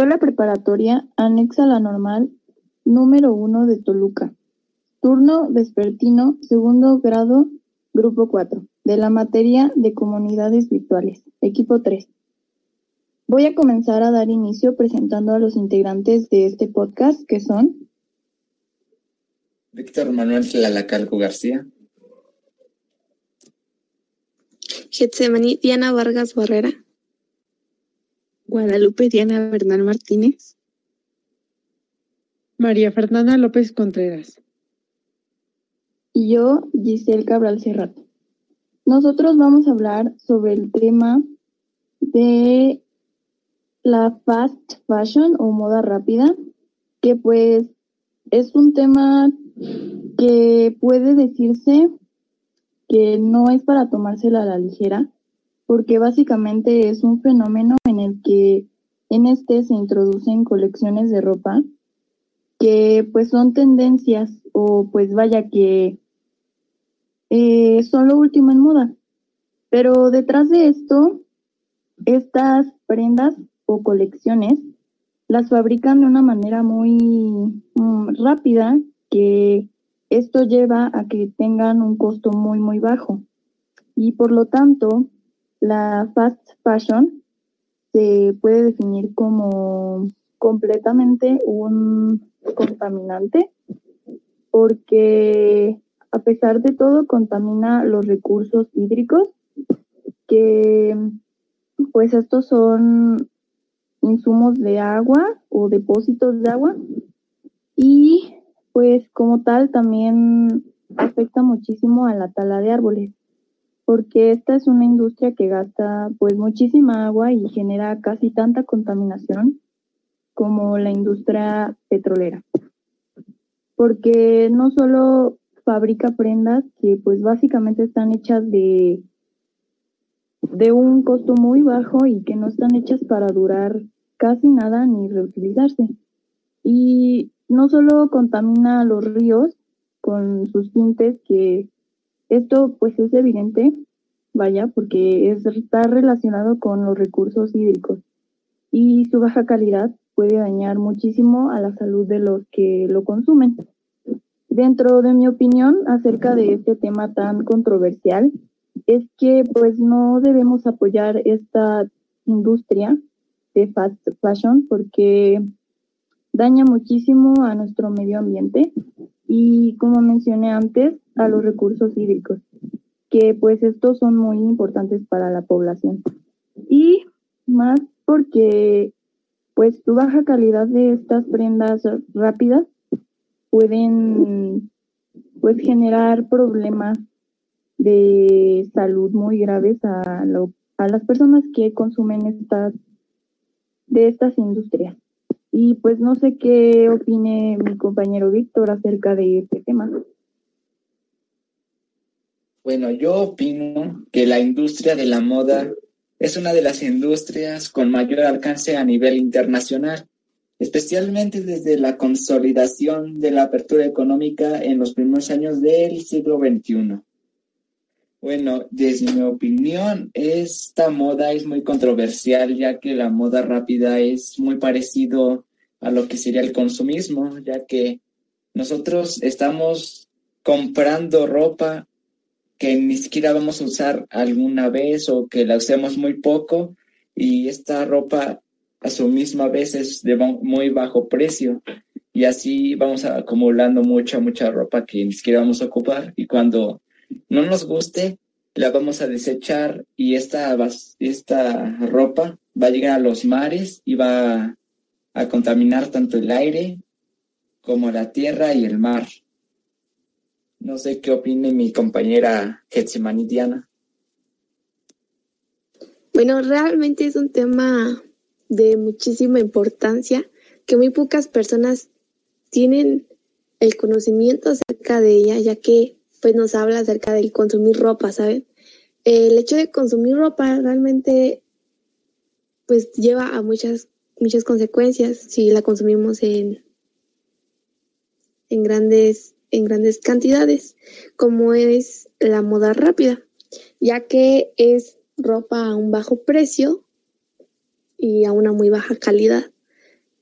Escuela Preparatoria anexa a la normal número 1 de Toluca. Turno vespertino, segundo grado, grupo 4, de la materia de comunidades virtuales, equipo 3. Voy a comenzar a dar inicio presentando a los integrantes de este podcast, que son Víctor Manuel Tlalacalco García. Getsemani Diana Vargas Barrera. Guadalupe Diana Bernal Martínez. María Fernanda López Contreras. Y yo, Giselle Cabral Cerrato. Nosotros vamos a hablar sobre el tema de la fast fashion o moda rápida, que pues es un tema que puede decirse que no es para tomársela a la ligera, porque básicamente es un fenómeno en el que en este se introducen colecciones de ropa que pues son tendencias o pues vaya que eh, son lo último en moda. Pero detrás de esto, estas prendas o colecciones las fabrican de una manera muy mm, rápida que esto lleva a que tengan un costo muy muy bajo y por lo tanto la fast fashion se puede definir como completamente un contaminante porque a pesar de todo contamina los recursos hídricos que pues estos son insumos de agua o depósitos de agua y pues como tal también afecta muchísimo a la tala de árboles porque esta es una industria que gasta pues muchísima agua y genera casi tanta contaminación como la industria petrolera. Porque no solo fabrica prendas que pues básicamente están hechas de de un costo muy bajo y que no están hechas para durar casi nada ni reutilizarse. Y no solo contamina los ríos con sus tintes, que esto pues es evidente, vaya, porque está relacionado con los recursos hídricos y su baja calidad puede dañar muchísimo a la salud de los que lo consumen. Dentro de mi opinión acerca de este tema tan controversial, es que pues no debemos apoyar esta industria de fast fashion porque daña muchísimo a nuestro medio ambiente y como mencioné antes a los recursos hídricos que pues estos son muy importantes para la población y más porque pues su baja calidad de estas prendas rápidas pueden pues generar problemas de salud muy graves a, a las personas que consumen estas de estas industrias. Y pues no sé qué opine mi compañero Víctor acerca de este tema. Bueno, yo opino que la industria de la moda es una de las industrias con mayor alcance a nivel internacional, especialmente desde la consolidación de la apertura económica en los primeros años del siglo XXI. Bueno, desde mi opinión, esta moda es muy controversial, ya que la moda rápida es muy parecido a lo que sería el consumismo, ya que nosotros estamos comprando ropa que ni siquiera vamos a usar alguna vez o que la usemos muy poco y esta ropa a su misma vez es de muy bajo precio y así vamos acumulando mucha, mucha ropa que ni siquiera vamos a ocupar y cuando no nos guste, la vamos a desechar y esta, esta ropa va a llegar a los mares y va a contaminar tanto el aire como la tierra y el mar. No sé qué opine mi compañera Getsemani Diana. Bueno, realmente es un tema de muchísima importancia que muy pocas personas tienen el conocimiento acerca de ella, ya que pues nos habla acerca del consumir ropa, ¿saben? El hecho de consumir ropa realmente pues lleva a muchas, muchas consecuencias si la consumimos en, en, grandes, en grandes cantidades, como es la moda rápida, ya que es ropa a un bajo precio y a una muy baja calidad.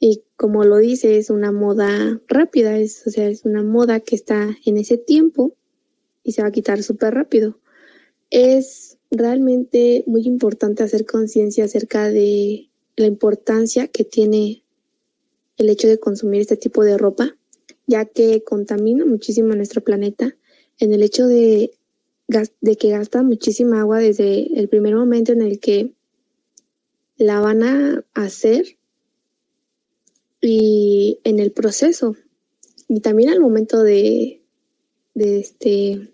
Y como lo dice, es una moda rápida, es, o sea, es una moda que está en ese tiempo y se va a quitar súper rápido. Es realmente muy importante hacer conciencia acerca de la importancia que tiene el hecho de consumir este tipo de ropa, ya que contamina muchísimo nuestro planeta en el hecho de, de que gasta muchísima agua desde el primer momento en el que la van a hacer y en el proceso y también al momento de, de este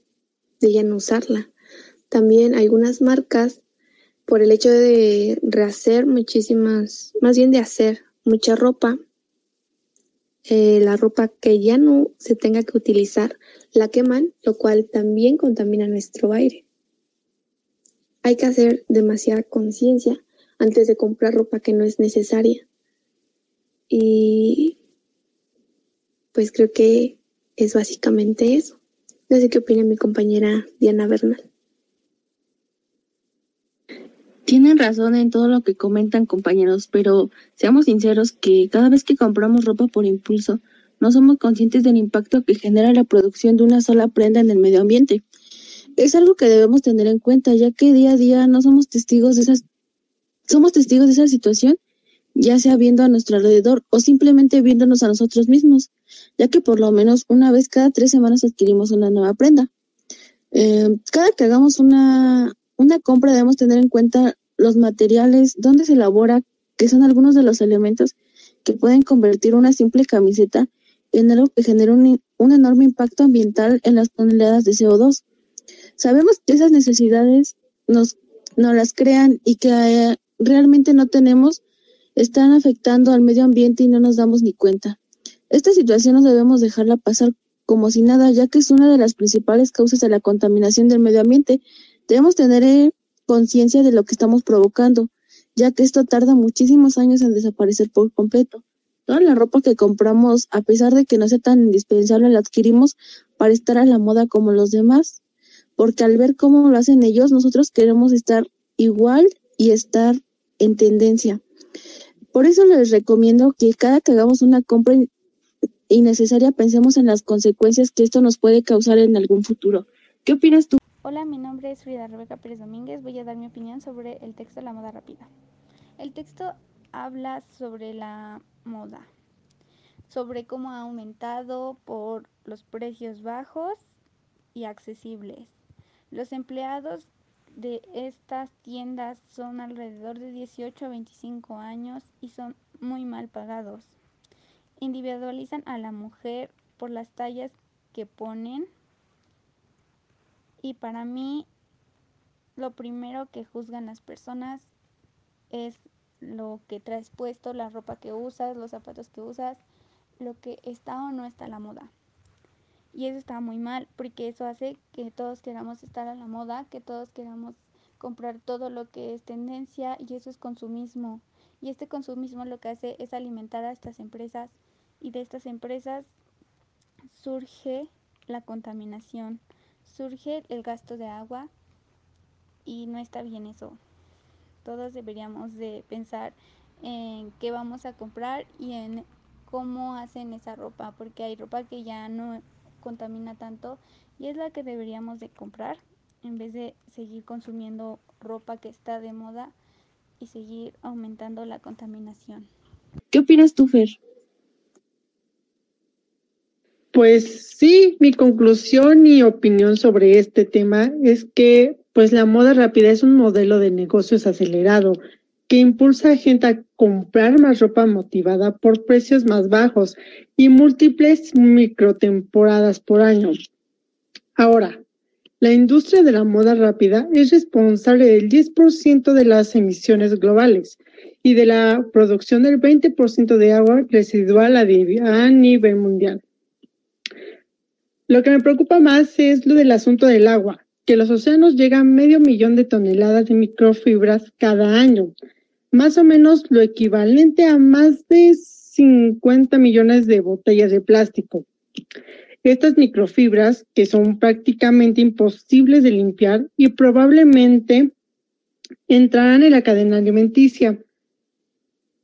de ya no usarla. También algunas marcas por el hecho de rehacer muchísimas, más bien de hacer mucha ropa, eh, la ropa que ya no se tenga que utilizar, la queman, lo cual también contamina nuestro aire. Hay que hacer demasiada conciencia antes de comprar ropa que no es necesaria. Y pues creo que es básicamente eso. No sé qué opina mi compañera Diana Bernal. Tienen razón en todo lo que comentan compañeros, pero seamos sinceros que cada vez que compramos ropa por impulso, no somos conscientes del impacto que genera la producción de una sola prenda en el medio ambiente. Es algo que debemos tener en cuenta, ya que día a día no somos testigos de esas, somos testigos de esa situación, ya sea viendo a nuestro alrededor o simplemente viéndonos a nosotros mismos, ya que por lo menos una vez cada tres semanas adquirimos una nueva prenda. Eh, cada que hagamos una, una compra debemos tener en cuenta los materiales, dónde se elabora, que son algunos de los elementos que pueden convertir una simple camiseta en algo que genera un, enorme impacto ambiental en las toneladas de CO2. Sabemos que esas necesidades nos, nos las crean y que eh, realmente no tenemos, están afectando al medio ambiente y no nos damos ni cuenta. Esta situación no debemos dejarla pasar como si nada, ya que es una de las principales causas de la contaminación del medio ambiente, Debemos tener eh, conciencia de lo que estamos provocando, ya que esto tarda muchísimos años en desaparecer por completo. Toda la ropa que compramos, a pesar de que no sea tan indispensable, la adquirimos para estar a la moda como los demás, porque al ver cómo lo hacen ellos, nosotros queremos estar igual y estar en tendencia. Por eso les recomiendo que cada que hagamos una compra innecesaria pensemos en las consecuencias que esto nos puede causar en algún futuro. ¿Qué opinas tú? Hola, mi nombre es Frida Rebeca Pérez Domínguez. Voy a dar mi opinión sobre el texto La moda rápida. El texto habla sobre la moda, sobre cómo ha aumentado por los precios bajos y accesibles. Los empleados de estas tiendas son alrededor de 18 a 25 años y son muy mal pagados. Individualizan a la mujer por las tallas que ponen y para mí, lo primero que juzgan las personas es lo que traes puesto, la ropa que usas, los zapatos que usas, lo que está o no está a la moda. Y eso está muy mal, porque eso hace que todos queramos estar a la moda, que todos queramos comprar todo lo que es tendencia y eso es consumismo. Y este consumismo lo que hace es alimentar a estas empresas y de estas empresas surge la contaminación surge el gasto de agua y no está bien eso. Todos deberíamos de pensar en qué vamos a comprar y en cómo hacen esa ropa, porque hay ropa que ya no contamina tanto y es la que deberíamos de comprar en vez de seguir consumiendo ropa que está de moda y seguir aumentando la contaminación. ¿Qué opinas tú, Fer? Pues sí, mi conclusión y opinión sobre este tema es que pues la moda rápida es un modelo de negocios acelerado que impulsa a gente a comprar más ropa motivada por precios más bajos y múltiples microtemporadas por año. Ahora, la industria de la moda rápida es responsable del 10% de las emisiones globales y de la producción del 20% de agua residual a nivel mundial. Lo que me preocupa más es lo del asunto del agua, que los océanos llegan medio millón de toneladas de microfibras cada año, más o menos lo equivalente a más de 50 millones de botellas de plástico. Estas microfibras, que son prácticamente imposibles de limpiar y probablemente entrarán en la cadena alimenticia,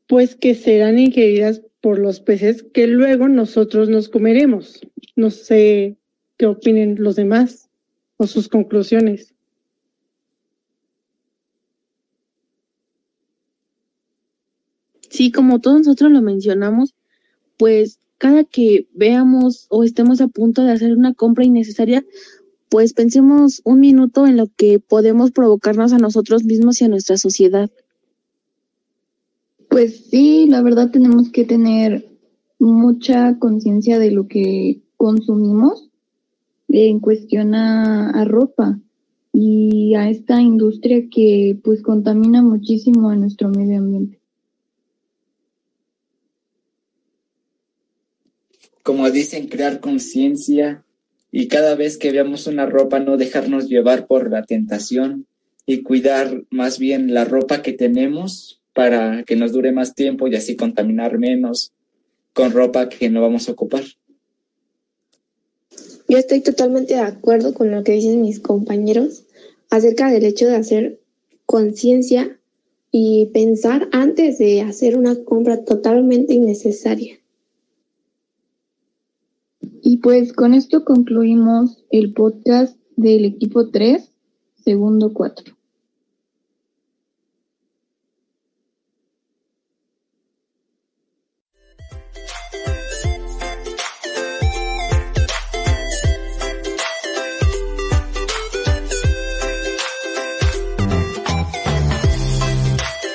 pues que serán ingeridas por los peces que luego nosotros nos comeremos. No sé qué opinen los demás o sus conclusiones. Sí, como todos nosotros lo mencionamos, pues cada que veamos o estemos a punto de hacer una compra innecesaria, pues pensemos un minuto en lo que podemos provocarnos a nosotros mismos y a nuestra sociedad. Pues sí, la verdad tenemos que tener mucha conciencia de lo que consumimos en cuestión a, a, ropa y a esta industria que pues contamina muchísimo a nuestro medio ambiente. Como dicen, crear conciencia y cada vez que veamos una ropa no dejarnos llevar por la tentación y cuidar más bien la ropa que tenemos para que nos dure más tiempo y así contaminar menos con ropa que no vamos a ocupar. Yo estoy totalmente de acuerdo con lo que dicen mis compañeros acerca del hecho de hacer conciencia y pensar antes de hacer una compra totalmente innecesaria. Pues con esto concluimos el podcast del equipo 3, segundo 4.